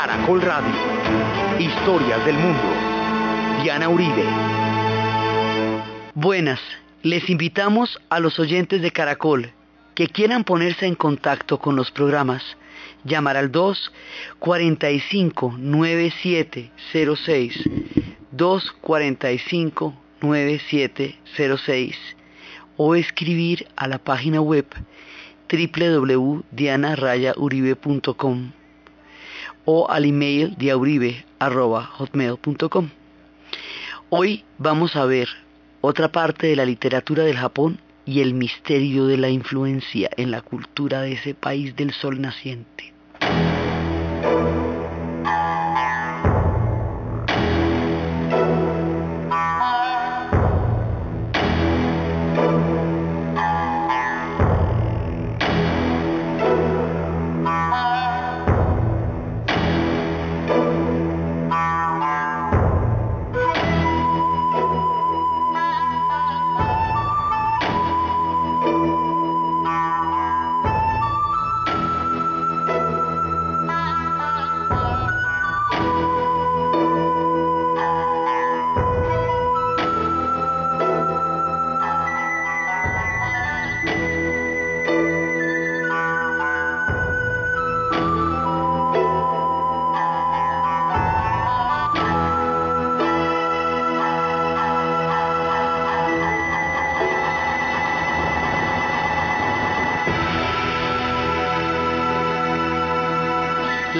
Caracol Radio. Historias del mundo. Diana Uribe. Buenas, les invitamos a los oyentes de Caracol que quieran ponerse en contacto con los programas. Llamar al 2 45 9706 245 9706 o escribir a la página web www.dianarayauribe.com o al email diauribe.hotmail.com. Hoy vamos a ver otra parte de la literatura del Japón y el misterio de la influencia en la cultura de ese país del sol naciente.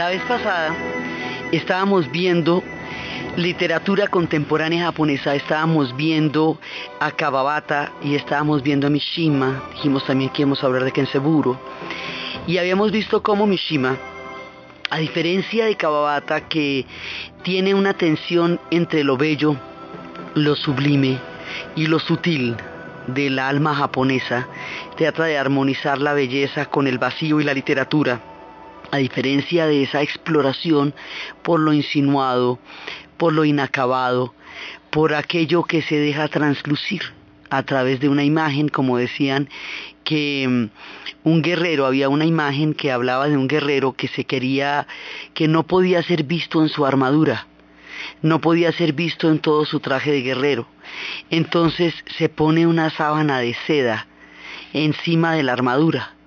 La vez pasada estábamos viendo literatura contemporánea japonesa, estábamos viendo a Kawabata y estábamos viendo a Mishima, dijimos también que íbamos a hablar de Kenseburo, y habíamos visto cómo Mishima, a diferencia de Kawabata que tiene una tensión entre lo bello, lo sublime y lo sutil del alma japonesa, trata de armonizar la belleza con el vacío y la literatura, a diferencia de esa exploración por lo insinuado, por lo inacabado, por aquello que se deja translucir a través de una imagen, como decían que un guerrero, había una imagen que hablaba de un guerrero que se quería, que no podía ser visto en su armadura, no podía ser visto en todo su traje de guerrero. Entonces se pone una sábana de seda encima de la armadura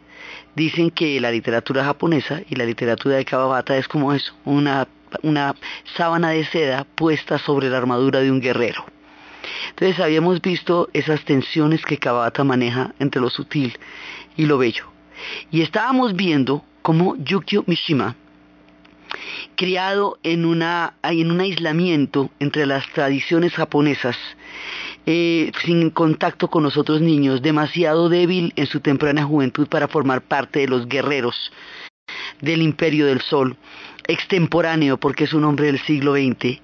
dicen que la literatura japonesa y la literatura de Kawabata es como eso, una, una sábana de seda puesta sobre la armadura de un guerrero. Entonces habíamos visto esas tensiones que Kawabata maneja entre lo sutil y lo bello. Y estábamos viendo cómo Yukio Mishima, criado en, una, en un aislamiento entre las tradiciones japonesas, eh, sin contacto con los otros niños, demasiado débil en su temprana juventud para formar parte de los guerreros del imperio del sol, extemporáneo porque es un hombre del siglo XX,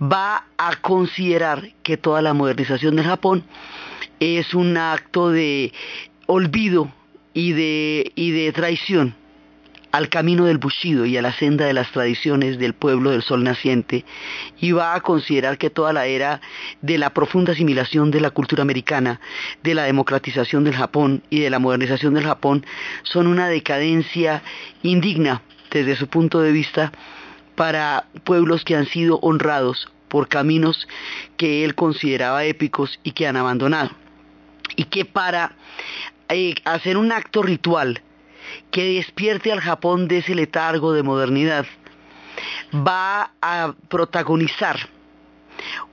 va a considerar que toda la modernización del Japón es un acto de olvido y de, y de traición al camino del Bushido y a la senda de las tradiciones del pueblo del sol naciente y va a considerar que toda la era de la profunda asimilación de la cultura americana, de la democratización del Japón y de la modernización del Japón son una decadencia indigna desde su punto de vista para pueblos que han sido honrados por caminos que él consideraba épicos y que han abandonado. Y que para eh, hacer un acto ritual que despierte al Japón de ese letargo de modernidad, va a protagonizar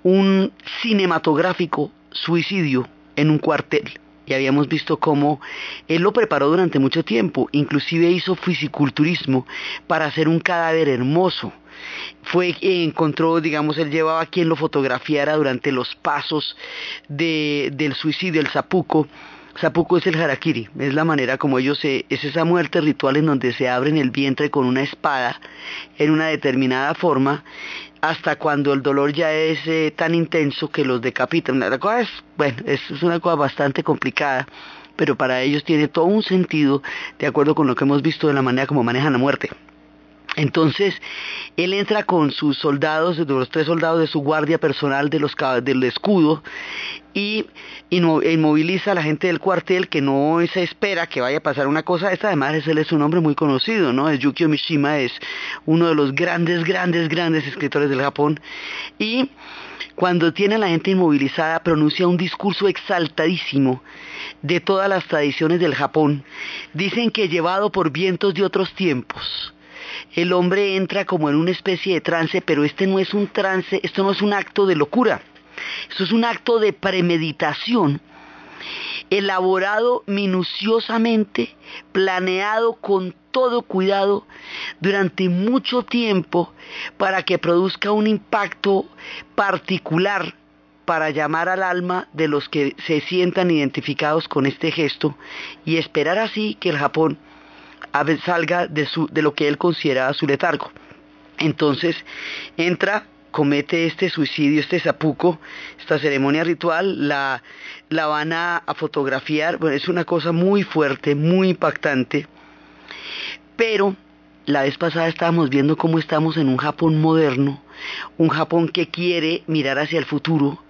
un cinematográfico suicidio en un cuartel. Y habíamos visto cómo él lo preparó durante mucho tiempo, inclusive hizo fisiculturismo para hacer un cadáver hermoso. Fue encontró, digamos, él llevaba a quien lo fotografiara durante los pasos de, del suicidio, el zapuco, Zapuco es el harakiri, es la manera como ellos se, es esa muerte ritual en donde se abren el vientre con una espada en una determinada forma hasta cuando el dolor ya es eh, tan intenso que los decapitan. La cosa es, bueno, es una cosa bastante complicada, pero para ellos tiene todo un sentido de acuerdo con lo que hemos visto de la manera como manejan la muerte. Entonces, él entra con sus soldados, los tres soldados de su guardia personal de los, del escudo, y inmoviliza a la gente del cuartel que no se espera que vaya a pasar una cosa. Esta además él es un hombre muy conocido no es Yukio Mishima es uno de los grandes grandes grandes escritores del Japón. Y cuando tiene a la gente inmovilizada pronuncia un discurso exaltadísimo de todas las tradiciones del Japón. Dicen que llevado por vientos de otros tiempos el hombre entra como en una especie de trance pero este no es un trance esto no es un acto de locura eso es un acto de premeditación, elaborado minuciosamente, planeado con todo cuidado durante mucho tiempo para que produzca un impacto particular para llamar al alma de los que se sientan identificados con este gesto y esperar así que el Japón salga de, de lo que él consideraba su letargo. Entonces entra comete este suicidio, este zapuco, esta ceremonia ritual, la, la van a, fotografiar, bueno, es una cosa muy fuerte, muy impactante, pero la vez pasada estábamos viendo cómo estamos en un Japón moderno, un Japón que quiere mirar hacia el futuro,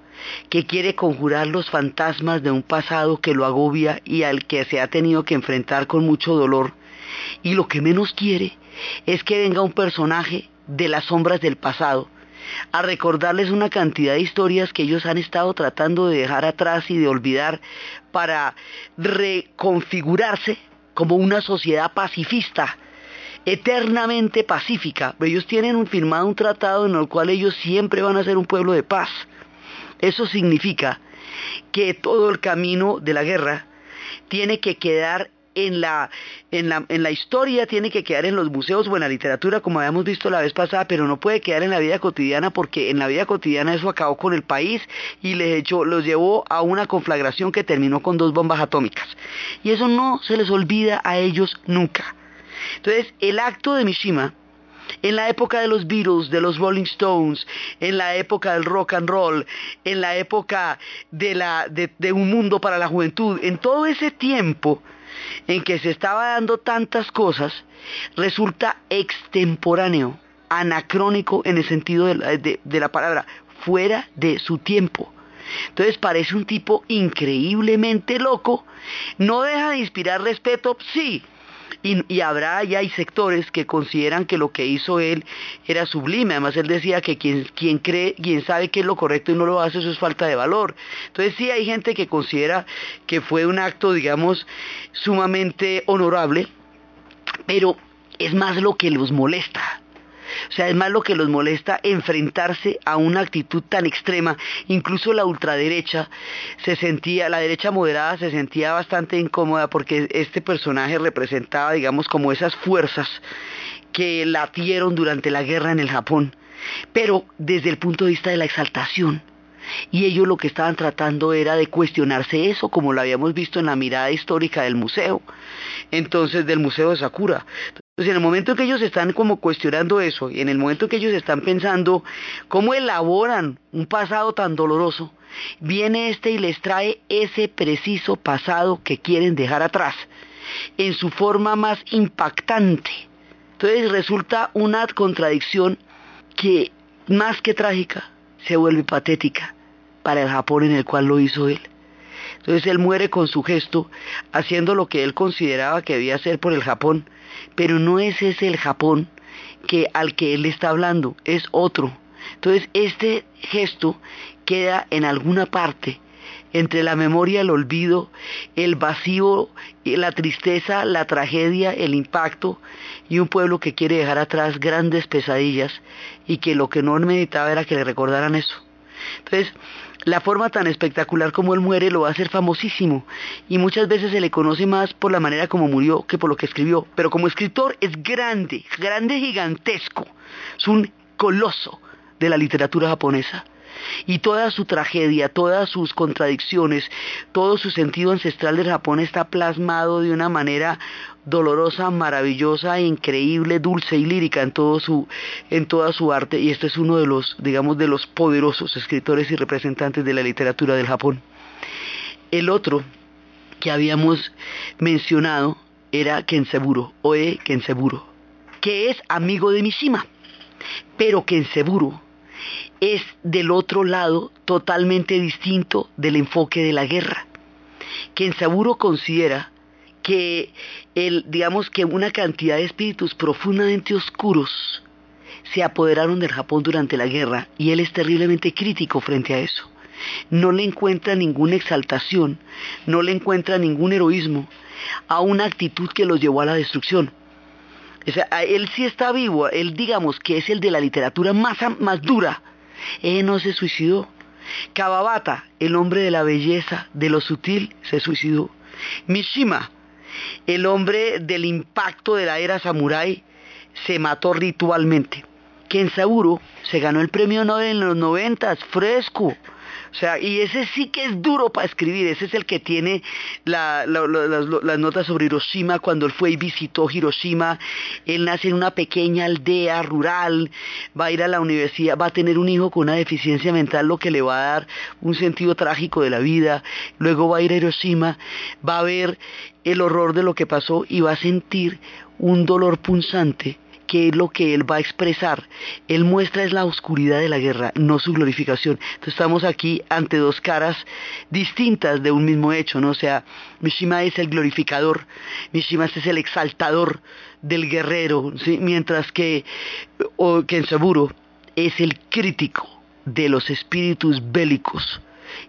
que quiere conjurar los fantasmas de un pasado que lo agobia y al que se ha tenido que enfrentar con mucho dolor, y lo que menos quiere es que venga un personaje de las sombras del pasado, a recordarles una cantidad de historias que ellos han estado tratando de dejar atrás y de olvidar para reconfigurarse como una sociedad pacifista, eternamente pacífica. Ellos tienen firmado un tratado en el cual ellos siempre van a ser un pueblo de paz. Eso significa que todo el camino de la guerra tiene que quedar en la, en, la, en la historia, tiene que quedar en los museos o en la literatura, como habíamos visto la vez pasada, pero no puede quedar en la vida cotidiana porque en la vida cotidiana eso acabó con el país y les echó, los llevó a una conflagración que terminó con dos bombas atómicas. Y eso no se les olvida a ellos nunca. Entonces, el acto de Mishima, en la época de los Beatles, de los Rolling Stones, en la época del rock and roll, en la época de, la, de, de un mundo para la juventud, en todo ese tiempo, en que se estaba dando tantas cosas, resulta extemporáneo, anacrónico en el sentido de la, palabra, fuera de su tiempo. Entonces parece un tipo increíblemente loco, no deja de inspirar respeto, sí, y, habrá y hay sectores que consideran que lo que hizo él era sublime. Además, él decía que quien, quien cree, quien sabe que es lo correcto y no lo hace, eso es falta de valor. Entonces, sí hay gente que considera que fue un acto, digamos, sumamente honorable, pero es más lo que los molesta. O sea, es más lo que los molesta enfrentarse a una actitud tan extrema. Incluso la ultraderecha se sentía, la derecha moderada se sentía bastante incómoda porque este personaje representaba, digamos, como esas fuerzas que latieron durante la guerra en el Japón, pero desde el punto de vista de la exaltación. Y ellos lo que estaban tratando era de cuestionarse eso, como lo habíamos visto en la mirada histórica del museo, entonces del Museo de Sakura. Entonces, en el momento en que ellos están como cuestionando eso, y en el momento en que ellos están pensando cómo elaboran un pasado tan doloroso, viene este y les trae ese preciso pasado que quieren dejar atrás, en su forma más impactante. Entonces resulta una contradicción que, más que trágica, se vuelve patética para el Japón en el cual lo hizo él. Entonces él muere con su gesto, haciendo lo que él consideraba que debía hacer por el Japón, pero no es ese el Japón que al que él está hablando, es otro. Entonces este gesto queda en alguna parte entre la memoria, el olvido, el vacío, la tristeza, la tragedia, el impacto y un pueblo que quiere dejar atrás grandes pesadillas y que lo que no meditaba era que le recordaran eso. Entonces, la forma tan espectacular como él muere lo va a hacer famosísimo. Y muchas veces se le conoce más por la manera como murió que por lo que escribió, pero como escritor es grande, grande gigantesco, es un coloso de la literatura japonesa y toda su tragedia, todas sus contradicciones, todo su sentido ancestral del Japón está plasmado de una manera dolorosa, maravillosa, increíble, dulce y lírica en todo su en toda su arte y este es uno de los digamos de los poderosos escritores y representantes de la literatura del Japón. El otro que habíamos mencionado era Kenseburo, Oe Kenseburo, que es amigo de Mishima, pero Kenseburo es del otro lado totalmente distinto del enfoque de la guerra. Kensaburo considera que el, digamos que una cantidad de espíritus profundamente oscuros se apoderaron del Japón durante la guerra y él es terriblemente crítico frente a eso. No le encuentra ninguna exaltación, no le encuentra ningún heroísmo a una actitud que los llevó a la destrucción. O sea, él sí está vivo, él digamos que es el de la literatura más, más dura. Él no se suicidó. Kawabata, el hombre de la belleza, de lo sutil, se suicidó. Mishima, el hombre del impacto de la era samurái, se mató ritualmente. Kensaburo se ganó el premio Nobel en los noventas, fresco. O sea, y ese sí que es duro para escribir, ese es el que tiene las, notas sobre Hiroshima cuando él fue y visitó Hiroshima. Él nace en una pequeña aldea rural, va a ir a la universidad, va a tener un hijo con una deficiencia mental, lo que le va a dar un sentido trágico de la vida. Luego va a ir a Hiroshima, va a ver el horror de lo que pasó y va a sentir un dolor punzante qué es lo que él va a expresar. Él muestra es la oscuridad de la guerra, no su glorificación. Entonces estamos aquí ante dos caras distintas de un mismo hecho, ¿no? O sea, Mishima es el glorificador, Mishima es el exaltador del guerrero, mientras que o, es el crítico de los espíritus bélicos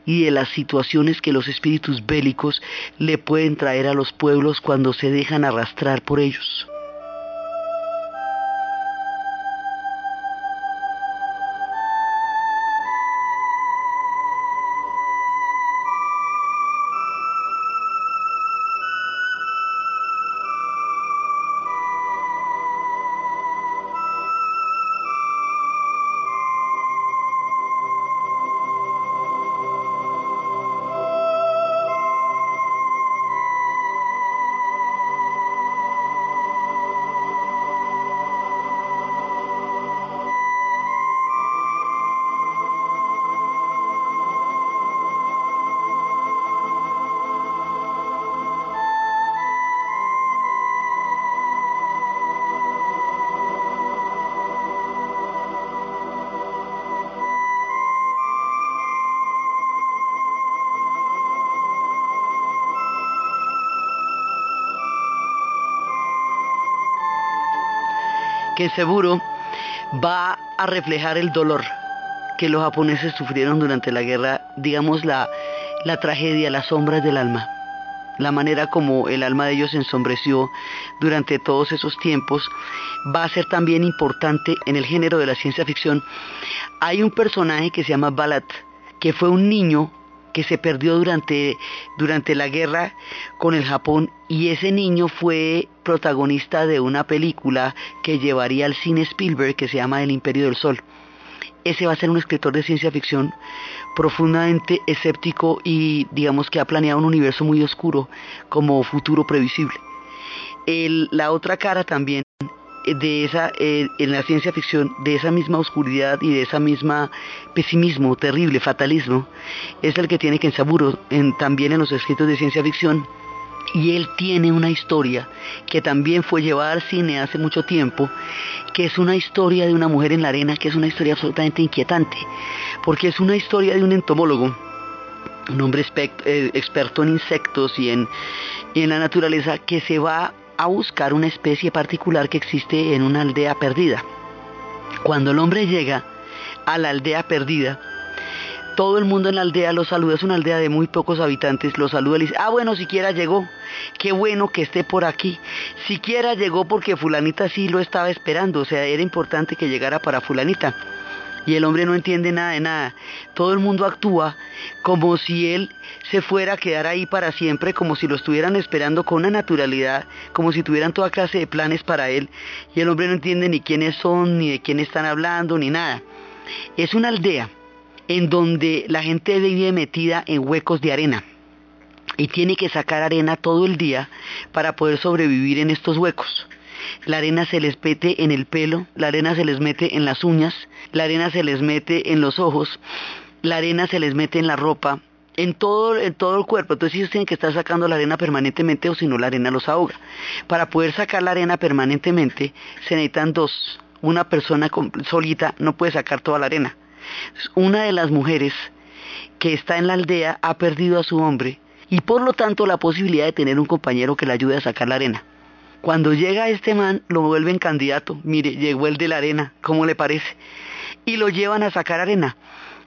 y de las situaciones que los espíritus bélicos le pueden traer a los pueblos cuando se dejan arrastrar por ellos. Que seguro va a reflejar el dolor que los japoneses sufrieron durante la guerra, digamos la, la tragedia, las sombras del alma, la manera como el alma de ellos ensombreció durante todos esos tiempos, va a ser también importante en el género de la ciencia ficción. Hay un personaje que se llama Balat, que fue un niño que se perdió durante, durante la guerra con el Japón y ese niño fue protagonista de una película que llevaría al cine Spielberg que se llama El Imperio del Sol. Ese va a ser un escritor de ciencia ficción profundamente escéptico y digamos que ha planeado un universo muy oscuro como futuro previsible. la otra cara también de esa, eh, en la ciencia ficción, de esa misma oscuridad y de esa misma pesimismo terrible, fatalismo, es el que tiene Kensaburo en, también en los escritos de ciencia ficción. Y él tiene una historia que también fue llevada al cine hace mucho tiempo, que es una historia de una mujer en la arena, que es una historia absolutamente inquietante, porque es una historia de un entomólogo, un hombre eh, experto en insectos y en, y en la naturaleza, que se va a buscar una especie particular que existe en una aldea perdida. Cuando el hombre llega a la aldea perdida, todo el mundo en la aldea lo saluda, es una aldea de muy pocos habitantes, lo saluda y dice, ah bueno, siquiera llegó, qué bueno que esté por aquí, siquiera llegó porque fulanita sí lo estaba esperando, o sea, era importante que llegara para fulanita y el hombre no entiende nada de nada. Todo el mundo actúa como si él se fuera a quedar ahí para siempre, como si lo estuvieran esperando con una naturalidad, como si tuvieran toda clase de planes para él, y el hombre no entiende ni quiénes son, ni de quién están hablando, ni nada. Es una aldea en donde la gente vive metida en huecos de arena y tiene que sacar arena todo el día para poder sobrevivir en estos huecos la arena se les mete en el pelo, la arena se les mete en las uñas, la arena se les mete en los ojos, la arena se les mete en la ropa, en todo, el cuerpo. Entonces ellos tienen que estar sacando la arena permanentemente o si no la arena los ahoga. Para poder sacar la arena permanentemente se necesitan dos. Una persona solita no puede sacar toda la arena. Una de las mujeres que está en la aldea ha perdido a su hombre y por lo tanto la posibilidad de tener un compañero que le ayude a sacar la arena. Cuando llega este man, lo vuelven candidato. Mire, llegó el de la arena, ¿cómo le parece? Y lo llevan a sacar arena.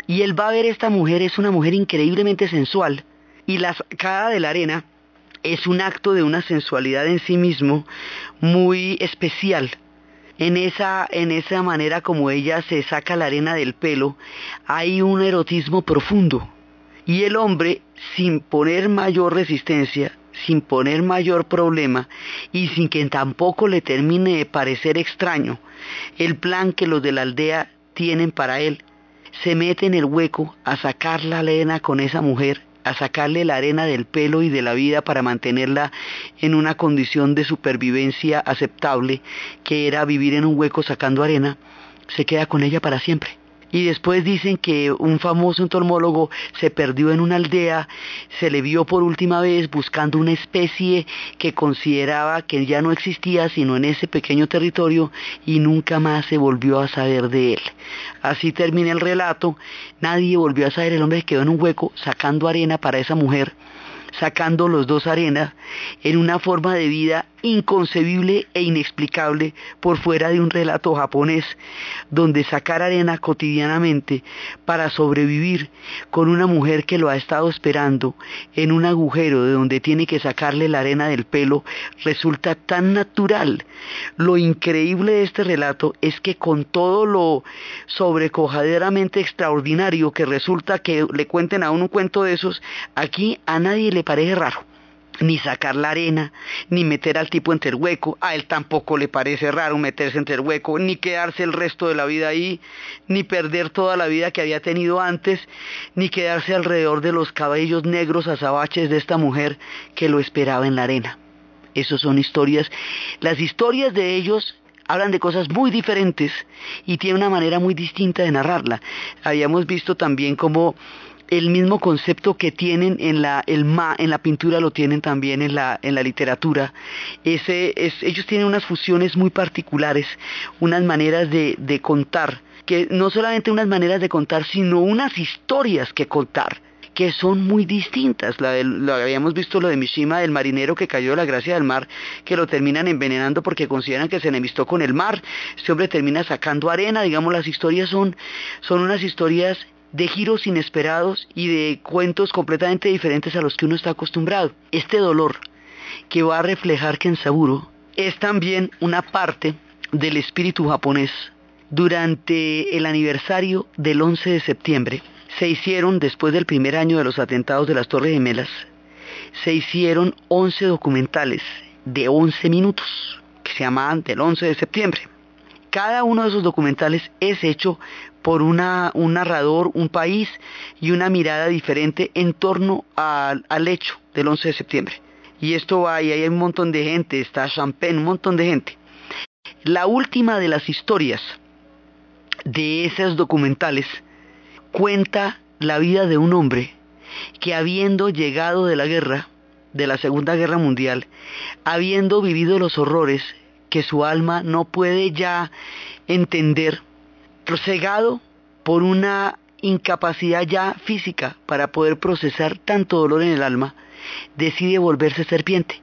Y él va a ver esta mujer, es una mujer increíblemente sensual. Y la sacada de la arena es un acto de una sensualidad en sí mismo muy especial. En esa, en esa manera como ella se saca la arena del pelo, hay un erotismo profundo. Y el hombre, sin poner mayor resistencia, sin poner mayor problema y sin que tampoco le termine de parecer extraño el plan que los de la aldea tienen para él, se mete en el hueco a sacar la arena con esa mujer, a sacarle la arena del pelo y de la vida para mantenerla en una condición de supervivencia aceptable, que era vivir en un hueco sacando arena, se queda con ella para siempre y después dicen que un famoso entomólogo se perdió en una aldea, se le vio por última vez buscando una especie que consideraba que ya no existía sino en ese pequeño territorio y nunca más se volvió a saber de él. Así termina el relato, nadie volvió a saber, el hombre quedó en un hueco sacando arena para esa mujer sacando los dos arenas en una forma de vida inconcebible e inexplicable por fuera de un relato japonés, donde sacar arena cotidianamente para sobrevivir con una mujer que lo ha estado esperando en un agujero de donde tiene que sacarle la arena del pelo resulta tan natural. Lo increíble de este relato es que con todo lo sobrecojaderamente extraordinario que resulta que le cuenten a uno un cuento de esos, aquí a nadie le parece raro ni sacar la arena, ni meter al tipo entre el hueco, a él tampoco le parece raro meterse entre el hueco, ni quedarse el resto de la vida ahí, ni perder toda la vida que había tenido antes, ni quedarse alrededor de los cabellos negros azabaches de esta mujer que lo esperaba en la arena. Esas son historias. Las historias de ellos hablan de cosas muy diferentes y tienen una manera muy distinta de narrarla. Habíamos visto también cómo el mismo concepto que tienen en la, el ma, en la pintura lo tienen también en la, en la literatura. Ese, es, ellos tienen unas fusiones muy particulares, unas maneras de, de contar, que no solamente unas maneras de contar, sino unas historias que contar que son muy distintas. La lo habíamos visto lo de Mishima, del marinero que cayó de la gracia del mar, que lo terminan envenenando porque consideran que se enemistó con el mar. Este hombre termina sacando arena, digamos, las historias son, son unas historias de giros inesperados y de cuentos completamente diferentes a los que uno está acostumbrado. Este dolor que va a reflejar Kensaburo es también una parte del espíritu japonés. Durante el aniversario del 11 de septiembre se hicieron, después del primer año de los atentados de las Torres Gemelas, se hicieron 11 documentales de 11 minutos que se llamaban del 11 de septiembre. Cada uno de esos documentales es hecho por una, un narrador, un país y una mirada diferente en torno al, al hecho del 11 de septiembre. Y esto va, y hay un montón de gente, está Champagne, un montón de gente. La última de las historias de esos documentales cuenta la vida de un hombre que habiendo llegado de la guerra, de la Segunda Guerra Mundial, habiendo vivido los horrores que su alma no puede ya entender, cegado por una incapacidad ya física para poder procesar tanto dolor en el alma, decide volverse serpiente.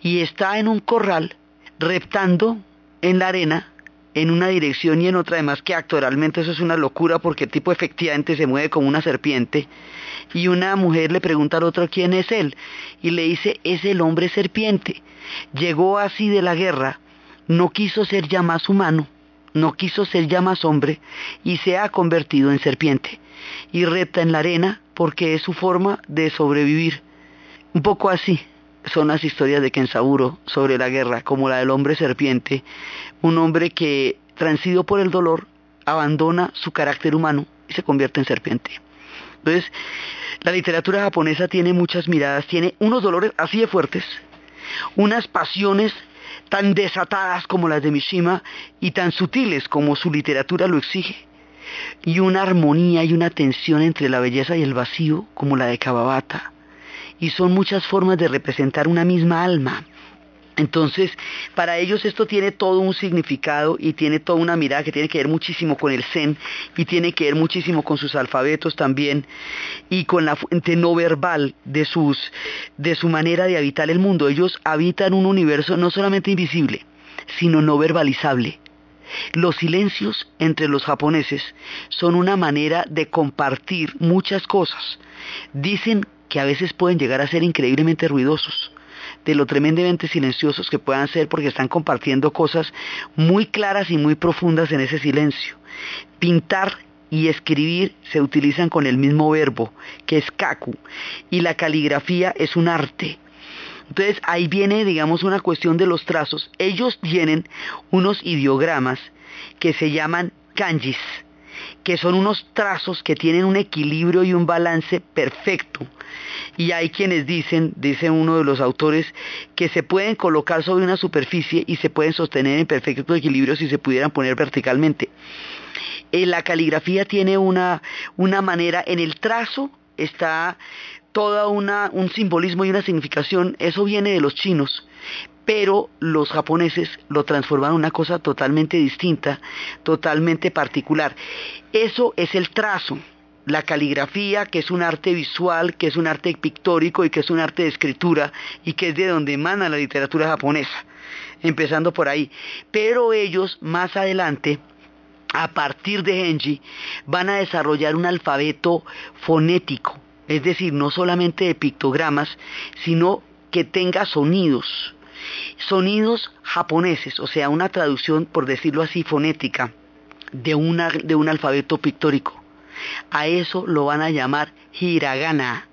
Y está en un corral reptando en la arena en una dirección y en otra, además que actoralmente eso es una locura porque el tipo efectivamente se mueve como una serpiente. Y una mujer le pregunta al otro quién es él y le dice es el hombre serpiente. Llegó así de la guerra, no quiso ser ya más humano no quiso ser ya más hombre y se ha convertido en serpiente y repta en la arena porque es su forma de sobrevivir. Un poco así son las historias de Kensaburo sobre la guerra, como la del hombre serpiente, un hombre que, transido por el dolor, abandona su carácter humano y se convierte en serpiente. Entonces, la literatura japonesa tiene muchas miradas, tiene unos dolores así de fuertes, unas pasiones tan desatadas como las de Mishima y tan sutiles como su literatura lo exige, y una armonía y una tensión entre la belleza y el vacío como la de Kawabata, y son muchas formas de representar una misma alma. Entonces, para ellos esto tiene todo un significado y tiene toda una mirada que tiene que ver muchísimo con el Zen y tiene que ver muchísimo con sus alfabetos también y con la fuente no verbal de, sus, de su manera de habitar el mundo. Ellos habitan un universo no solamente invisible, sino no verbalizable. Los silencios entre los japoneses son una manera de compartir muchas cosas. Dicen que a veces pueden llegar a ser increíblemente ruidosos de lo tremendamente silenciosos que puedan ser porque están compartiendo cosas muy claras y muy profundas en ese silencio. Pintar y escribir se utilizan con el mismo verbo, que es kaku, y la caligrafía es un arte. Entonces ahí viene, digamos, una cuestión de los trazos. Ellos tienen unos ideogramas que se llaman kanjis, que son unos trazos que tienen un equilibrio y un balance perfecto. Y hay quienes dicen, dice uno de los autores, que se pueden colocar sobre una superficie y se pueden sostener en perfecto equilibrio si se pudieran poner verticalmente. Eh, la caligrafía tiene una, una manera, en el trazo está toda una, un simbolismo y una significación, eso viene de los chinos, pero los japoneses lo transforman en una cosa totalmente distinta, totalmente particular. Eso es el trazo, la caligrafía, que es un arte visual, que es un arte pictórico y que es un arte de escritura y que es de donde emana la literatura japonesa, empezando por ahí. Pero ellos más adelante, a partir de Genji, van a desarrollar un alfabeto fonético, es decir, no solamente de pictogramas, sino que tenga sonidos, sonidos japoneses, o sea, una traducción, por decirlo así, fonética de, de un alfabeto pictórico. A eso lo van a llamar hiragana.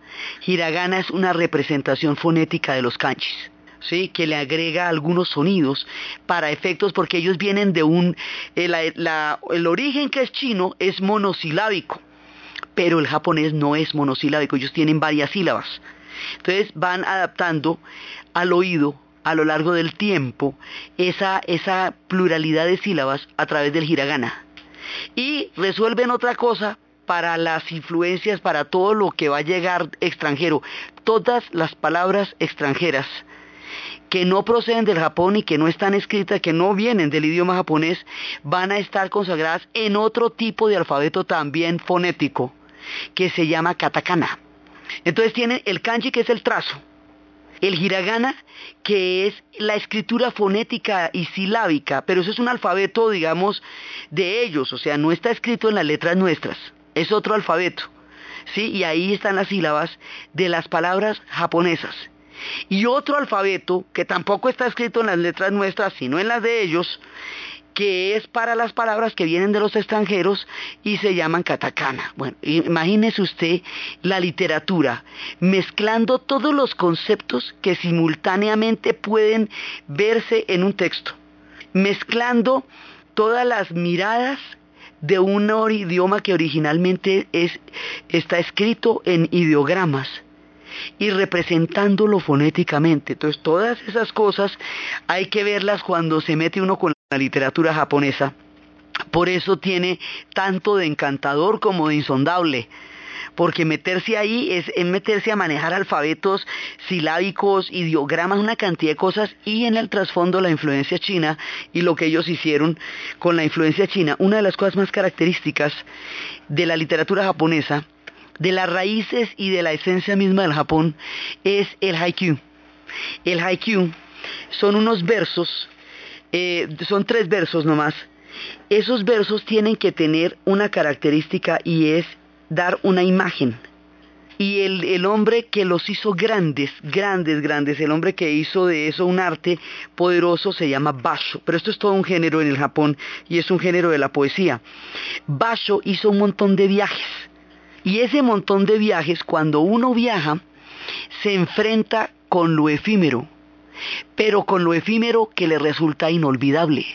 Hiragana es una representación fonética de los kanjis. ¿sí? que le agrega algunos sonidos para efectos porque ellos vienen de un el, el origen que es chino es monosilábico pero el japonés no es monosilábico ellos tienen varias sílabas entonces van adaptando al oído a lo largo del tiempo esa, esa pluralidad de sílabas a través del hiragana y resuelven otra cosa para las influencias, para todo lo que va a llegar extranjero. Todas las palabras extranjeras que no proceden del Japón y que no están escritas, que no vienen del idioma japonés, van a estar consagradas en otro tipo de alfabeto también fonético, que se llama katakana. Entonces tienen el kanji, que es el trazo, el hiragana, que es la escritura fonética y silábica, pero eso es un alfabeto, digamos, de ellos, o sea, no está escrito en las letras nuestras es otro alfabeto. ¿sí? Y ahí están las sílabas de las palabras japonesas. Y otro alfabeto que tampoco está escrito en las letras nuestras, sino en las de ellos, que es para las palabras que vienen de los extranjeros y se llaman katakana. Bueno, imagínese usted la literatura mezclando todos los conceptos que simultáneamente pueden verse en un texto, mezclando todas las miradas de un idioma que originalmente es, está escrito en ideogramas y representándolo fonéticamente. Entonces todas esas cosas hay que verlas cuando se mete uno con la literatura japonesa. Por eso tiene tanto de encantador como de insondable porque meterse ahí es, meterse a manejar alfabetos silábicos, ideogramas, una cantidad de cosas y en el trasfondo la influencia china y lo que ellos hicieron con la influencia china. Una de las cosas más características de la literatura japonesa, de las raíces y de la esencia misma del Japón, es el haikyuu. El haikyuu son unos versos, eh, son tres versos nomás. Esos versos tienen que tener una característica y es dar una imagen. Y el, hombre que los hizo grandes, grandes, grandes, el hombre que hizo de eso un arte poderoso se llama Basho. Pero esto es todo un género en el Japón y es un género de la poesía. Basho hizo un montón de viajes. Y ese montón de viajes, cuando uno viaja, se enfrenta con lo efímero, pero con lo efímero que le resulta inolvidable.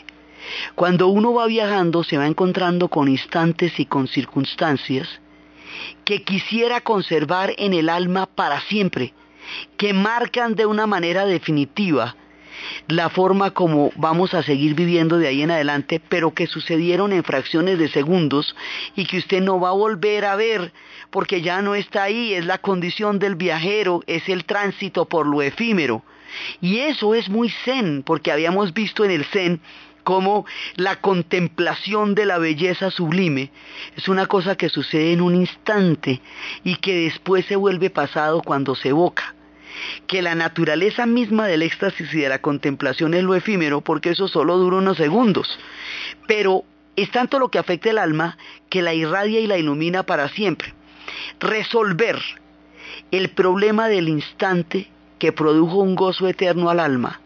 Cuando uno va viajando se va encontrando con instantes y con circunstancias que quisiera conservar en el alma para siempre, que marcan de una manera definitiva la forma como vamos a seguir viviendo de ahí en adelante, pero que sucedieron en fracciones de segundos y que usted no va a volver a ver porque ya no está ahí, es la condición del viajero, es el tránsito por lo efímero. Y eso es muy zen, porque habíamos visto en el zen como la contemplación de la belleza sublime es una cosa que sucede en un instante y que después se vuelve pasado cuando se evoca. Que la naturaleza misma del éxtasis y de la contemplación es lo efímero porque eso solo dura unos segundos. Pero es tanto lo que afecta el alma que la irradia y la ilumina para siempre. Resolver el problema del instante que produjo un gozo eterno al alma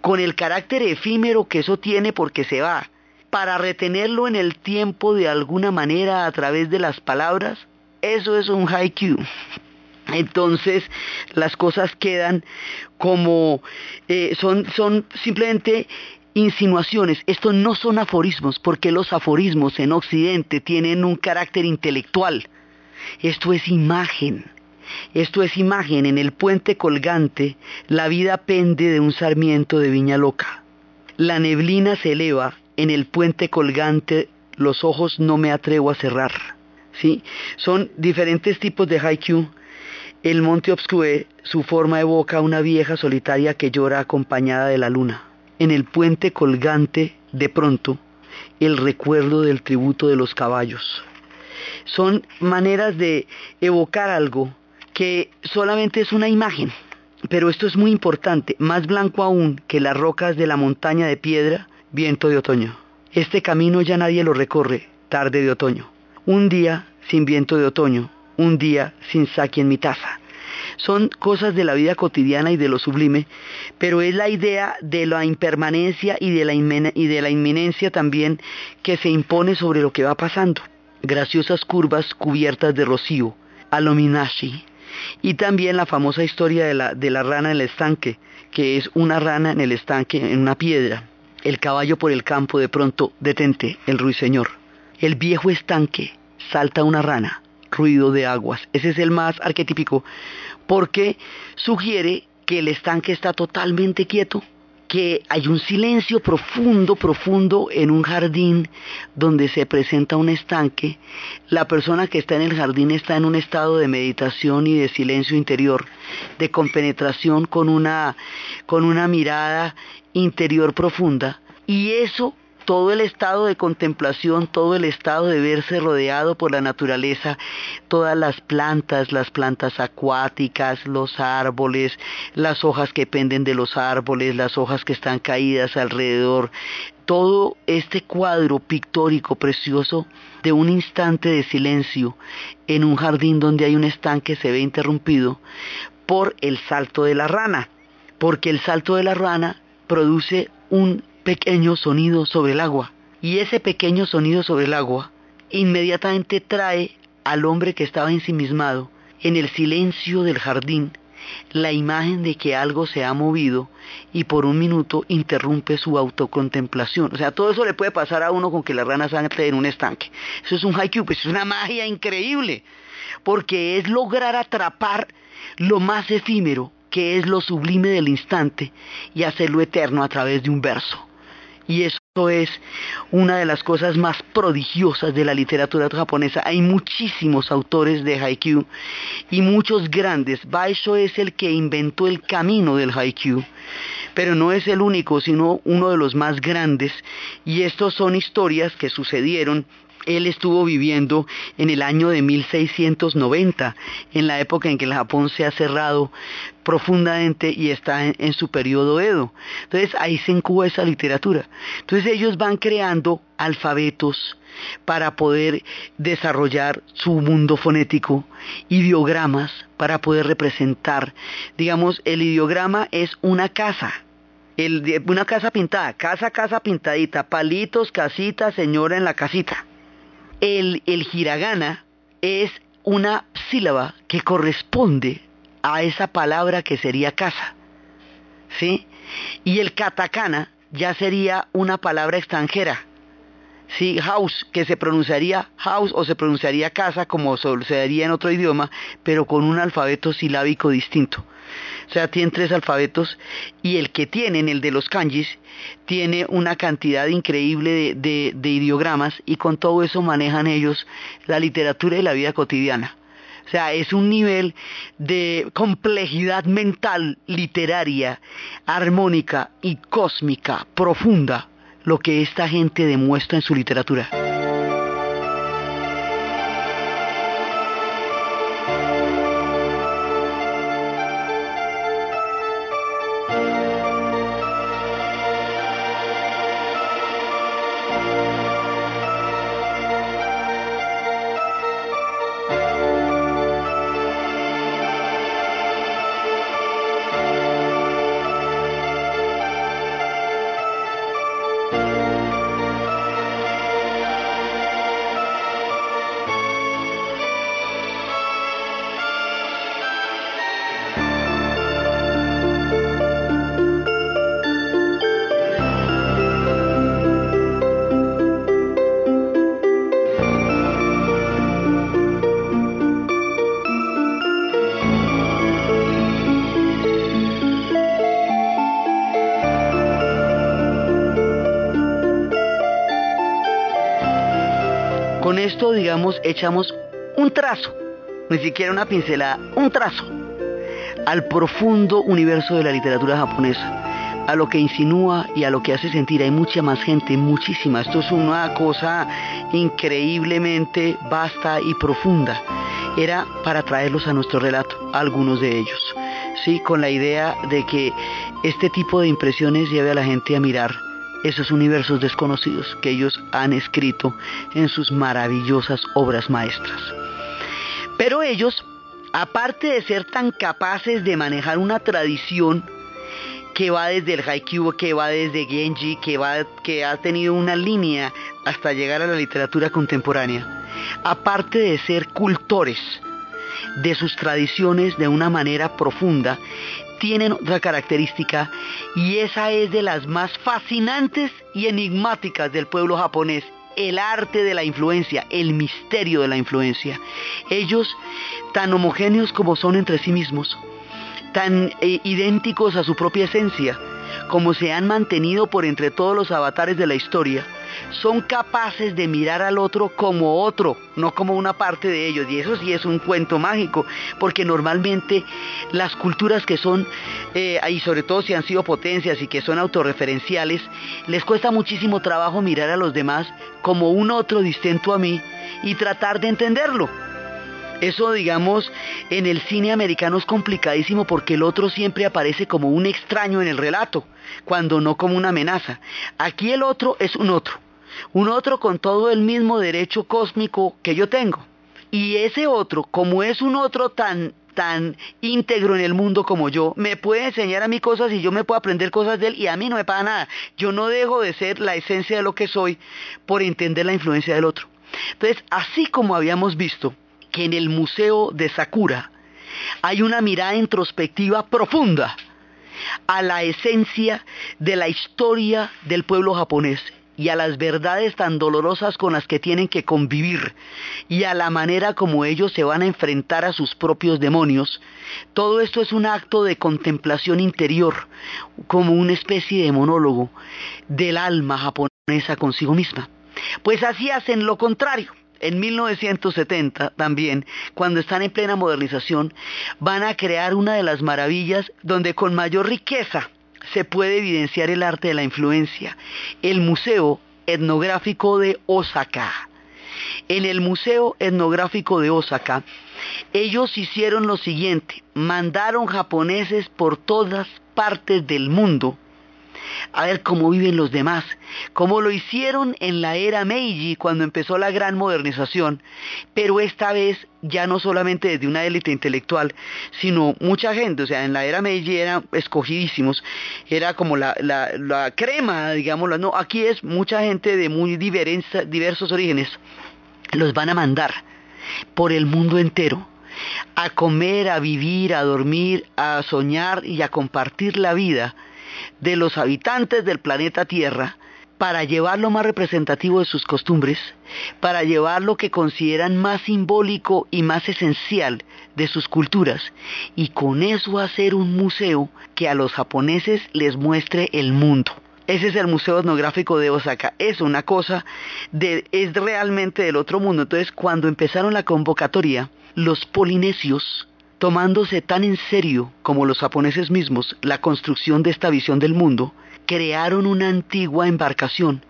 con el carácter efímero que eso tiene porque se va, para retenerlo en el tiempo de alguna manera a través de las palabras, eso es un haiku. Entonces las cosas quedan como eh, son, son simplemente insinuaciones. Estos no son aforismos, porque los aforismos en Occidente tienen un carácter intelectual. Esto es imagen. Esto es imagen, en el puente colgante la vida pende de un sarmiento de viña loca. La neblina se eleva, en el puente colgante los ojos no me atrevo a cerrar. ¿Sí? Son diferentes tipos de haiku. El monte obscure, su forma evoca una vieja solitaria que llora acompañada de la luna. En el puente colgante, de pronto, el recuerdo del tributo de los caballos. Son maneras de evocar algo que solamente es una imagen, pero esto es muy importante, más blanco aún que las rocas de la montaña de piedra, viento de otoño. Este camino ya nadie lo recorre, tarde de otoño. Un día sin viento de otoño, un día sin saki en mi taza. Son cosas de la vida cotidiana y de lo sublime, pero es la idea de la impermanencia y de la, y inminencia también que se impone sobre lo que va pasando. Graciosas curvas cubiertas de rocío, alominashi, y también la famosa historia de la, de la rana en el estanque, que es una rana en el estanque, en una piedra. El caballo por el campo de pronto detente, el ruiseñor. El viejo estanque salta una rana, ruido de aguas. Ese es el más arquetípico, porque sugiere que el estanque está totalmente quieto, que hay un silencio profundo, profundo en un jardín donde se presenta un estanque. La persona que está en el jardín está en un estado de meditación y de silencio interior, de compenetración con una, con una mirada interior profunda. Y eso todo el estado de contemplación, todo el estado de verse rodeado por la naturaleza, todas las plantas, las plantas acuáticas, los árboles, las hojas que penden de los árboles, las hojas que están caídas alrededor, todo este cuadro pictórico precioso de un instante de silencio en un jardín donde hay un estanque se ve interrumpido por el salto de la rana, porque el salto de la rana produce un pequeño sonido sobre el agua. Y ese pequeño sonido sobre el agua inmediatamente trae al hombre que estaba ensimismado en el silencio del jardín la imagen de que algo se ha movido y por un minuto interrumpe su autocontemplación. O sea, todo eso le puede pasar a uno con que la rana salte en un estanque. Eso es un haiku, pues es una magia increíble, porque es lograr atrapar lo más efímero, que es lo sublime del instante, y hacerlo eterno a través de un verso. Y eso es una de las cosas más prodigiosas de la literatura japonesa. Hay muchísimos autores de haiku y muchos grandes. Baisho es el que inventó el camino del haiku, pero no es el único, sino uno de los más grandes. Y estos son historias que sucedieron él estuvo viviendo en el año de 1690, en la época en que el Japón se ha cerrado profundamente y está en, su periodo Edo. Entonces ahí se encuba esa literatura. Entonces ellos van creando alfabetos para poder desarrollar su mundo fonético, ideogramas para poder representar. Digamos, el ideograma es una casa, una casa pintada, casa, casa pintadita, palitos, casita, señora en la casita. El, el hiragana es una sílaba que corresponde a esa palabra que sería casa. ¿Sí? Y el katakana ya sería una palabra extranjera. ¿Sí? house, que se pronunciaría house o se pronunciaría casa como se diría en otro idioma, pero con un alfabeto silábico distinto. O sea, tienen tres alfabetos y el que tienen, el de los kanjis, tiene una cantidad increíble de, de ideogramas y con todo eso manejan ellos la literatura y la vida cotidiana. O sea, es un nivel de complejidad mental, literaria, armónica y cósmica profunda lo que esta gente demuestra en su literatura. Digamos, echamos un trazo, ni siquiera una pincelada, un trazo, al profundo universo de la literatura japonesa, a lo que insinúa y a lo que hace sentir. Hay mucha más gente, muchísima. Esto es una cosa increíblemente vasta y profunda. Era para traerlos a nuestro relato, algunos de ellos, ¿sí? con la idea de que este tipo de impresiones lleve a la gente a mirar esos universos desconocidos que ellos han escrito en sus maravillosas obras maestras. Pero ellos, aparte de ser tan capaces de manejar una tradición que va desde el haikyuu, que va desde Genji, que, va, que ha tenido una línea hasta llegar a la literatura contemporánea, aparte de ser cultores de sus tradiciones de una manera profunda, tienen otra característica y esa es de las más fascinantes y enigmáticas del pueblo japonés, el arte de la influencia, el misterio de la influencia. Ellos, tan homogéneos como son entre sí mismos, tan eh, idénticos a su propia esencia, como se han mantenido por entre todos los avatares de la historia, son capaces de mirar al otro como otro, no como una parte de ellos. Y eso sí es un cuento mágico, porque normalmente las culturas que son, eh, y sobre todo si han sido potencias y que son autorreferenciales, les cuesta muchísimo trabajo mirar a los demás como un otro distinto a mí y tratar de entenderlo. Eso, digamos, en el cine americano es complicadísimo porque el otro siempre aparece como un extraño en el relato, cuando no como una amenaza. Aquí el otro es un otro, un otro con todo el mismo derecho cósmico que yo tengo. Y ese otro, como es un otro tan tan íntegro en el mundo como yo, me puede enseñar a mí cosas y yo me puedo aprender cosas de él y a mí no me paga nada. Yo no dejo de ser la esencia de lo que soy por entender la influencia del otro. Entonces, así como habíamos visto que en el Museo de Sakura hay una mirada introspectiva profunda a la esencia de la historia del pueblo japonés y a las verdades tan dolorosas con las que tienen que convivir y a la manera como ellos se van a enfrentar a sus propios demonios, todo esto es un acto de contemplación interior, como una especie de monólogo del alma japonesa consigo misma. Pues así hacen lo contrario en 1970 también, cuando están en plena modernización, van a crear una de las maravillas donde con mayor riqueza se puede evidenciar el arte de la influencia, el Museo Etnográfico de Osaka. En el Museo Etnográfico de Osaka, ellos hicieron lo siguiente, mandaron japoneses por todas partes del mundo a ver cómo viven los demás, como lo hicieron en la era Meiji cuando empezó la gran modernización, pero esta vez ya no solamente desde una élite intelectual, sino mucha gente, o sea, en la era Meiji eran escogidísimos, era como la, la, crema, digámoslo, no, aquí es mucha gente de muy diversos orígenes, los van a mandar por el mundo entero a comer, a vivir, a dormir, a soñar y a compartir la vida de los habitantes del planeta Tierra para llevar lo más representativo de sus costumbres, para llevar lo que consideran más simbólico y más esencial de sus culturas, y con eso hacer un museo que a los japoneses les muestre el mundo. Ese es el Museo Etnográfico de Osaka. Es una cosa, es realmente del otro mundo. Entonces, cuando empezaron la convocatoria, los polinesios, tomándose tan en serio como los japoneses mismos la construcción de esta visión del mundo, crearon una antigua embarcación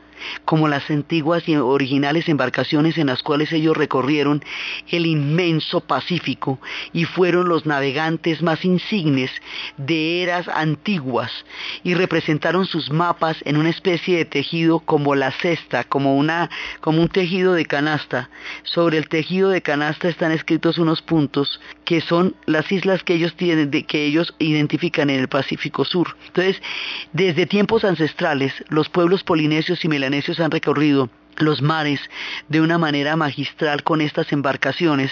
como las antiguas y originales embarcaciones en las cuales ellos recorrieron el inmenso Pacífico y fueron los navegantes más insignes de eras antiguas y representaron sus mapas en una especie de tejido como la cesta, como una como un tejido de canasta. Sobre el tejido de canasta están escritos unos puntos que son las islas que ellos tienen de, que ellos identifican en el Pacífico Sur. Entonces, desde tiempos ancestrales, los pueblos polinesios y melanesios han recorrido los mares de una manera magistral con estas embarcaciones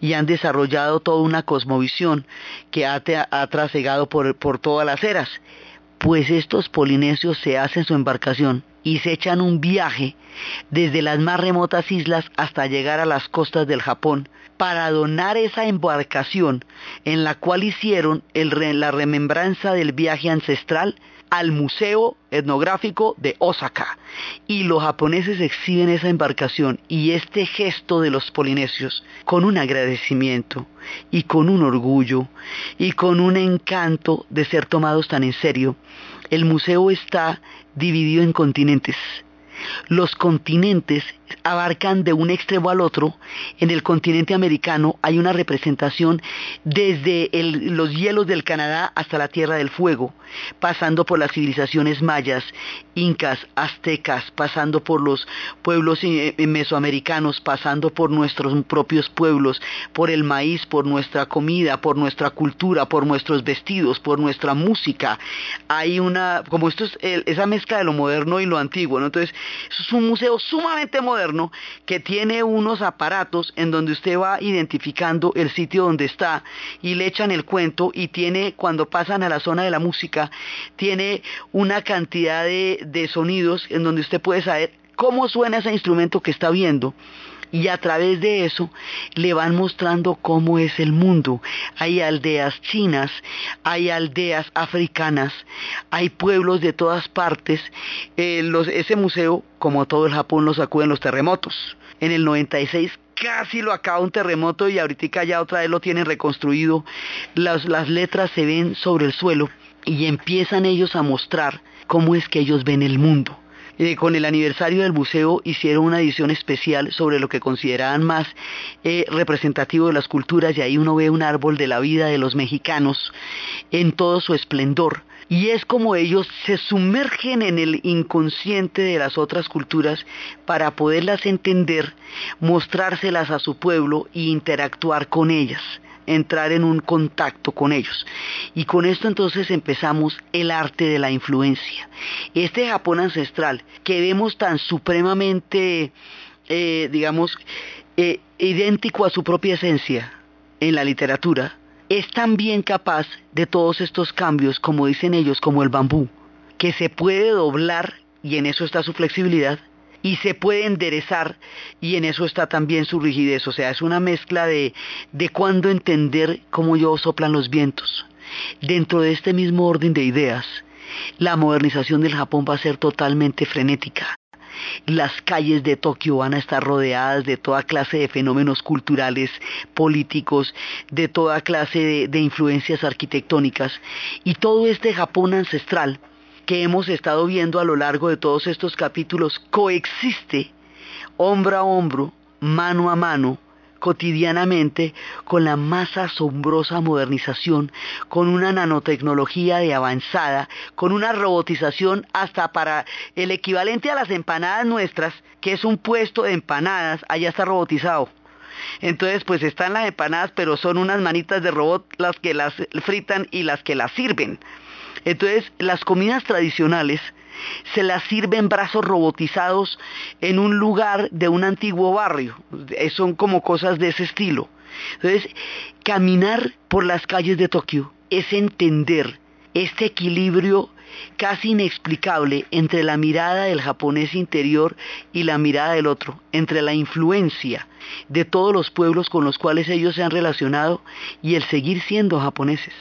y han desarrollado toda una cosmovisión que ha, ha trasegado por, por todas las eras. Pues estos polinesios se hacen su embarcación y se echan un viaje desde las más remotas islas hasta llegar a las costas del Japón para donar esa embarcación en la cual hicieron el, la remembranza del viaje ancestral al Museo Etnográfico de Osaka. Y los japoneses exhiben esa embarcación y este gesto de los polinesios con un agradecimiento y con un orgullo y con un encanto de ser tomados tan en serio. El museo está dividido en continentes los continentes abarcan de un extremo al otro. En el continente americano hay una representación desde los hielos del Canadá hasta la Tierra del Fuego, pasando por las civilizaciones mayas, incas, aztecas, pasando por los pueblos eh, eh, mesoamericanos, pasando por nuestros propios pueblos, por el maíz, por nuestra comida, por nuestra cultura, por nuestros vestidos, por nuestra música. Hay una, como esto es esa mezcla de lo moderno y lo antiguo, ¿no? Entonces, es un museo sumamente moderno que tiene unos aparatos en donde usted va identificando el sitio donde está y le echan el cuento y tiene, cuando pasan a la zona de la música, tiene una cantidad de, de sonidos en donde usted puede saber cómo suena ese instrumento que está viendo y a través de eso le van mostrando cómo es el mundo. Hay aldeas chinas, hay aldeas africanas, hay pueblos de todas partes. Eh, ese museo, como todo el Japón, lo sacuden los terremotos. En el 96 casi lo acaba un terremoto y ahorita ya otra vez lo tienen reconstruido. Las, las letras se ven sobre el suelo y empiezan ellos a mostrar cómo es que ellos ven el mundo. Eh, con el aniversario del museo hicieron una edición especial sobre lo que consideraban más eh, representativo de las culturas y ahí uno ve un árbol de la vida de los mexicanos en todo su esplendor. Y es como ellos se sumergen en el inconsciente de las otras culturas para poderlas entender, mostrárselas a su pueblo e interactuar con ellas entrar en un contacto con ellos. Y con esto entonces empezamos el arte de la influencia. Este Japón ancestral que vemos tan supremamente, eh, digamos, eh, idéntico a su propia esencia en la literatura, es también capaz de todos estos cambios, como dicen ellos, como el bambú, que se puede doblar, y en eso está su flexibilidad, y se puede enderezar y en eso está también su rigidez. O sea, es una mezcla de, de cuándo entender cómo yo soplan los vientos. Dentro de este mismo orden de ideas, la modernización del Japón va a ser totalmente frenética. Las calles de Tokio van a estar rodeadas de toda clase de fenómenos culturales, políticos, de toda clase de, de influencias arquitectónicas. Y todo este Japón ancestral que hemos estado viendo a lo largo de todos estos capítulos coexiste hombro a hombro, mano a mano, cotidianamente con la más asombrosa modernización, con una nanotecnología de avanzada, con una robotización hasta para el equivalente a las empanadas nuestras, que es un puesto de empanadas, allá está robotizado. Entonces, pues están las empanadas, pero son unas manitas de robot las que las fritan y las que las sirven. Entonces, las comidas tradicionales se las sirven brazos robotizados en un lugar de un antiguo barrio. Eh, son como cosas de ese estilo. Entonces, caminar por las calles de Tokio es entender este equilibrio casi inexplicable entre la mirada del japonés interior y la mirada del otro, entre la influencia de todos los pueblos con los cuales ellos se han relacionado y el seguir siendo japoneses.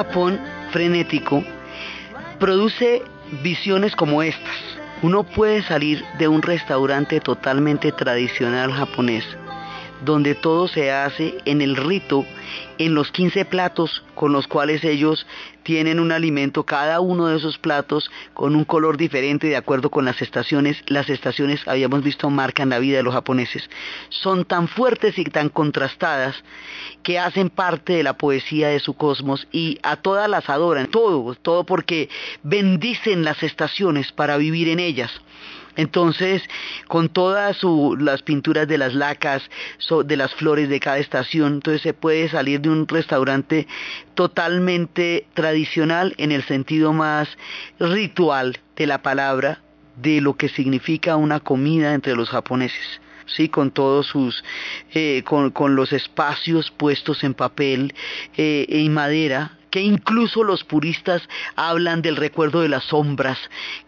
Japón frenético produce visiones como estas. Uno puede salir de un restaurante totalmente tradicional japonés, donde todo se hace en el rito, en los 15 platos con los cuales ellos tienen un alimento, cada uno de esos platos con un color diferente de acuerdo con las estaciones. Las estaciones, habíamos visto, marcan la vida de los japoneses. Son tan fuertes y tan contrastadas que hacen parte de la poesía de su cosmos y a todas las adoran, todo, todo porque bendicen las estaciones para vivir en ellas. Entonces, con todas las pinturas de las lacas, de las flores de cada estación, entonces se puede salir de un restaurante totalmente tradicional en el sentido más ritual de la palabra, de lo que significa una comida entre los japoneses. Sí, con todos sus, eh, con, los espacios puestos en papel eh, y madera, que incluso los puristas hablan del recuerdo de las sombras,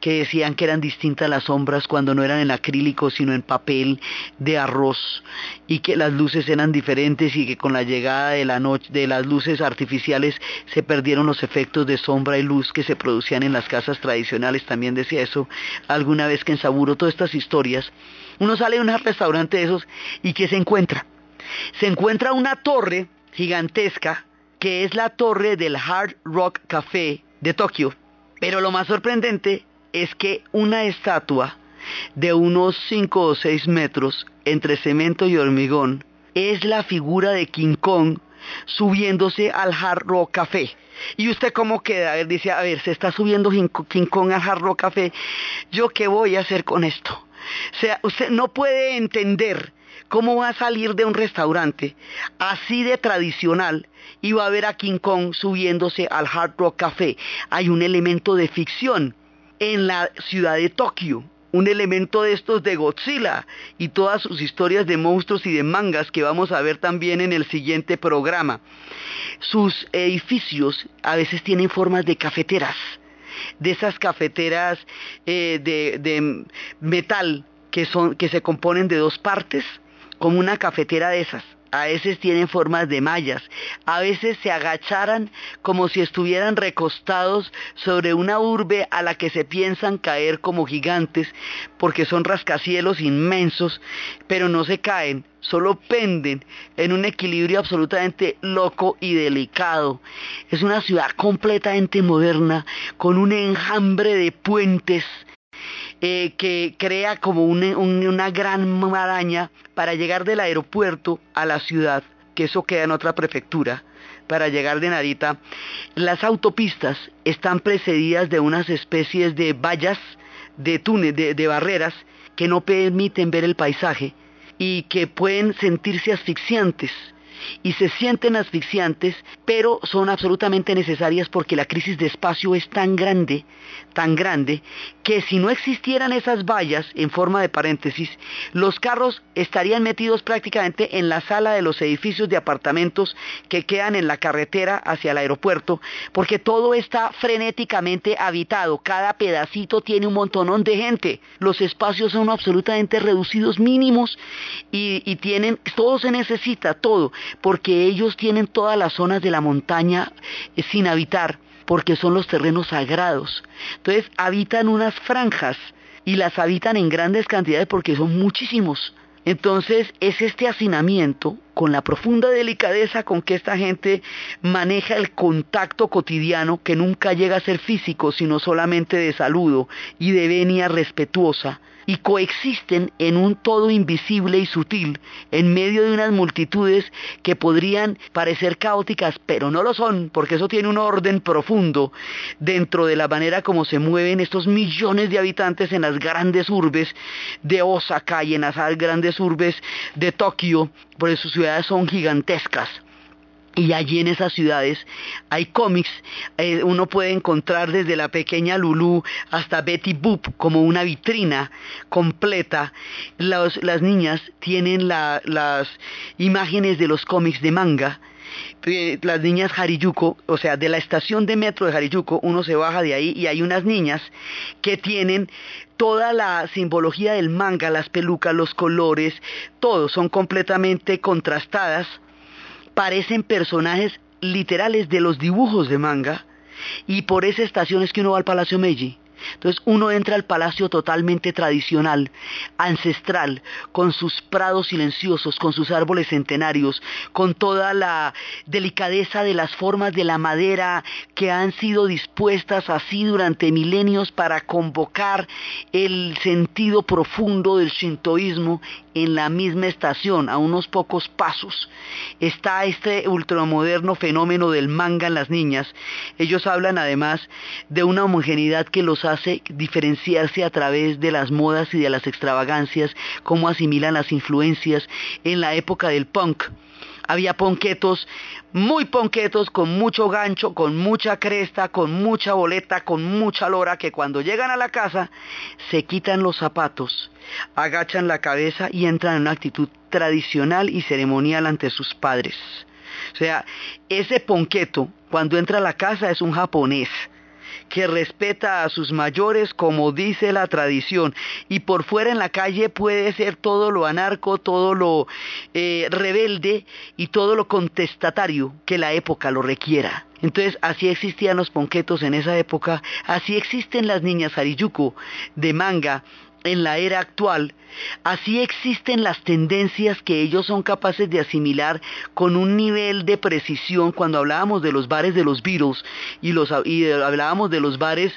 que decían que eran distintas las sombras cuando no eran en acrílico sino en papel de arroz y que las luces eran diferentes y que con la llegada de la noche de las luces artificiales se perdieron los efectos de sombra y luz que se producían en las casas tradicionales, también decía eso alguna vez que en Saburo todas estas historias, uno sale de un restaurante de esos y que se encuentra? Se encuentra una torre gigantesca que es la torre del Hard Rock Café de Tokio. Pero lo más sorprendente es que una estatua de unos 5 o 6 metros entre cemento y hormigón es la figura de King Kong subiéndose al Hard Rock Café. ¿Y usted cómo queda? Dice, a ver, se está subiendo King Kong al Hard Rock Café. ¿Yo qué voy a hacer con esto? O sea, usted no puede entender cómo va a salir de un restaurante así de tradicional y va a ver a King Kong subiéndose al Hard Rock Café. Hay un elemento de ficción en la ciudad de Tokio, un elemento de estos de Godzilla y todas sus historias de monstruos y de mangas que vamos a ver también en el siguiente programa. Sus edificios a veces tienen formas de cafeteras, de esas cafeteras eh, de, de, metal que, son, que se componen de dos partes, como una cafetera de esas a veces tienen formas de mallas, a veces se agacharan como si estuvieran recostados sobre una urbe a la que se piensan caer como gigantes, porque son rascacielos inmensos, pero no se caen, solo penden en un equilibrio absolutamente loco y delicado. Es una ciudad completamente moderna, con un enjambre de puentes, eh, que crea como una, gran maraña para llegar del aeropuerto a la ciudad, que eso queda en otra prefectura, para llegar de Narita, las autopistas están precedidas de unas especies de vallas, de túneles, de, barreras, que no permiten ver el paisaje y que pueden sentirse asfixiantes y se sienten asfixiantes, pero son absolutamente necesarias porque la crisis de espacio es tan grande, tan grande, que si no existieran esas vallas en forma de paréntesis, los carros estarían metidos prácticamente en la sala de los edificios de apartamentos que quedan en la carretera hacia el aeropuerto, porque todo está frenéticamente habitado, cada pedacito tiene un montonón de gente, los espacios son absolutamente reducidos, mínimos, y, y tienen, todo se necesita, todo porque ellos tienen todas las zonas de la montaña eh, sin habitar porque son los terrenos sagrados. Entonces habitan unas franjas y las habitan en grandes cantidades porque son muchísimos. Entonces es este hacinamiento con la profunda delicadeza con que esta gente maneja el contacto cotidiano que nunca llega a ser físico sino solamente de saludo y de venia respetuosa y coexisten en un todo invisible y sutil en medio de unas multitudes que podrían parecer caóticas, pero no lo son, porque eso tiene un orden profundo dentro de la manera como se mueven estos millones de habitantes en las grandes urbes de Osaka y en las grandes urbes de Tokio, porque sus ciudades son gigantescas. Y allí en esas ciudades hay cómics, eh, uno puede encontrar desde la pequeña Lulu hasta Betty Boop como una vitrina completa. las niñas tienen las imágenes de los cómics de manga. Las niñas Hariyuko, o sea, de la estación de metro de Hariyuko, uno se baja de ahí y hay unas niñas que tienen toda la simbología del manga, las pelucas, los colores, todo, son completamente contrastadas parecen personajes literales de los dibujos de manga y por esa estación es que uno va al Palacio Meiji. Entonces uno entra al palacio totalmente tradicional, ancestral, con sus prados silenciosos, con sus árboles centenarios, con toda la delicadeza de las formas de la madera que han sido dispuestas así durante milenios para convocar el sentido profundo del shintoísmo en la misma estación, a unos pocos pasos, está este ultramoderno fenómeno del manga en las niñas. Ellos hablan además de una homogeneidad que los hace diferenciarse a través de las modas y de las extravagancias, cómo asimilan las influencias en la época del punk había ponquetos, muy ponquetos, con mucho gancho, con mucha cresta, con mucha boleta, con mucha lora, que cuando llegan a la casa se quitan los zapatos, agachan la cabeza y entran en una actitud tradicional y ceremonial ante sus padres. O sea, ese ponqueto, cuando entra a la casa, es un japonés que respeta a sus mayores como dice la tradición y por fuera en la calle puede ser todo lo anarco, todo lo eh, rebelde y todo lo contestatario que la época lo requiera. Entonces así existían los ponquetos en esa época, así existen las niñas Hariyuko de manga en la era actual, así existen las tendencias que ellos son capaces de asimilar con un nivel de precisión. Cuando hablábamos de los bares de los Beatles y, los, hablábamos de los bares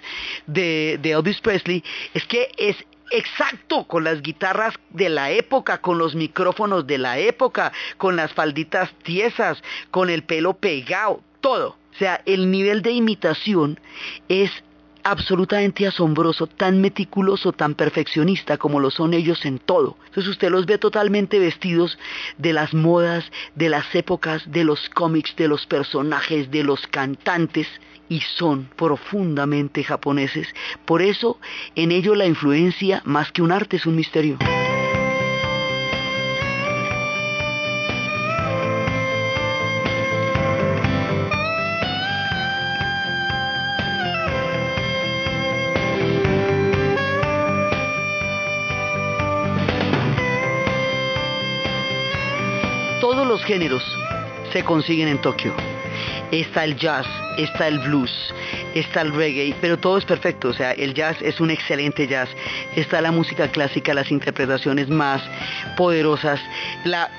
de, de Elvis Presley, es que es exacto con las guitarras de la época, con los micrófonos de la época, con las falditas tiesas, con el pelo pegado, todo. O sea, el nivel de imitación es absolutamente asombroso, tan meticuloso, tan perfeccionista como lo son ellos en todo. Entonces usted los ve totalmente vestidos de las modas, de las épocas, de los cómics, de los personajes, de los cantantes, y son profundamente japoneses. Por eso en ello la influencia, más que un arte, es un misterio. Géneros se consiguen en Tokio. Está el jazz, está el blues, está el reggae, pero todo es perfecto. O sea, el jazz es un excelente jazz. Está la música clásica, las interpretaciones más poderosas. La,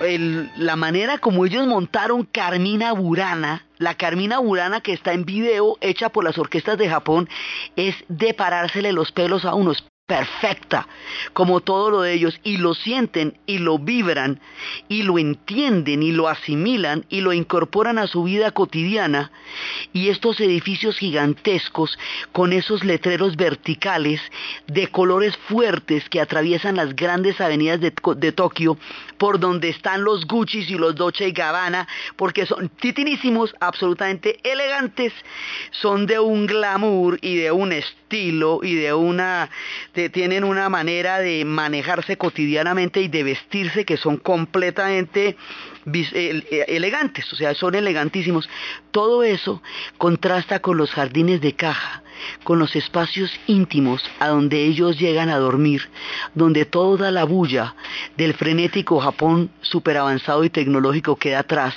la manera como ellos montaron Carmina Burana, la Carmina Burana que está en video, hecha por las orquestas de Japón, es de parársele los pelos a unos perfecta, como todo lo de ellos, y lo sienten y lo vibran y lo entienden y lo asimilan y lo incorporan a su vida cotidiana, y estos edificios gigantescos con esos letreros verticales de colores fuertes que atraviesan las grandes avenidas de, Tokio, por donde están los Gucci y los Dolce Gabbana, porque son titinísimos, absolutamente elegantes, son de un glamour y de un estilo y de una tienen una manera de manejarse cotidianamente y de vestirse que son completamente elegantes, o sea, son elegantísimos. Todo eso contrasta con los jardines de caja, con los espacios íntimos a donde ellos llegan a dormir, donde toda la bulla del frenético Japón superavanzado y tecnológico queda atrás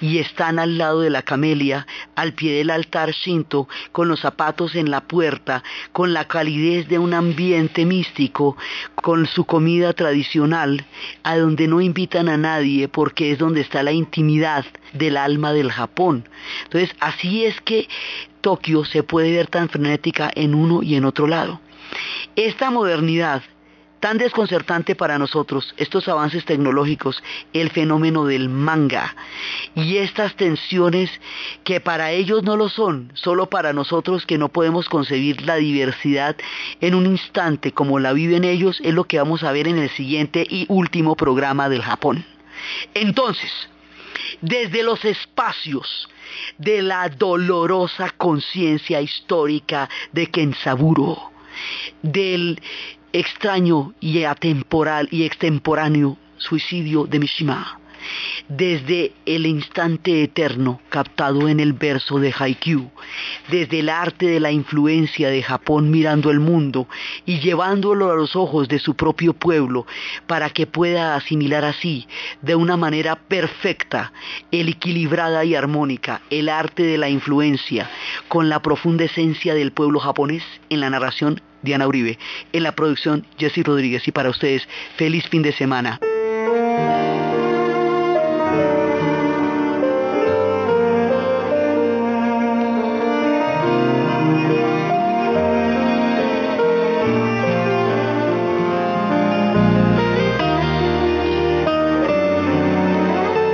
y están al lado de la camelia, al pie del altar shinto, con los zapatos en la puerta, con la calidez de un ambiente místico, con su comida tradicional, a donde no invitan a nadie porque es donde está la intimidad del alma del Japón. Entonces, así es que Tokio se puede ver tan frenética en uno y en otro lado. Esta modernidad tan desconcertante para nosotros, estos avances tecnológicos, el fenómeno del manga y estas tensiones que para ellos no lo son, solo para nosotros que no podemos concebir la diversidad en un instante como la viven ellos, es lo que vamos a ver en el siguiente y último programa del Japón. Entonces, desde los espacios de la dolorosa conciencia histórica de Kensaburo, del extraño y atemporal y extemporáneo suicidio de Mishima, desde el instante eterno captado en el verso de Haikyuu, desde el arte de la influencia de Japón mirando el mundo y llevándolo a los ojos de su propio pueblo para que pueda asimilar así de una manera perfecta, el equilibrada y armónica, el arte de la influencia con la profunda esencia del pueblo japonés en la narración Diana Uribe, en la producción Jesse Rodríguez y para ustedes feliz fin de semana.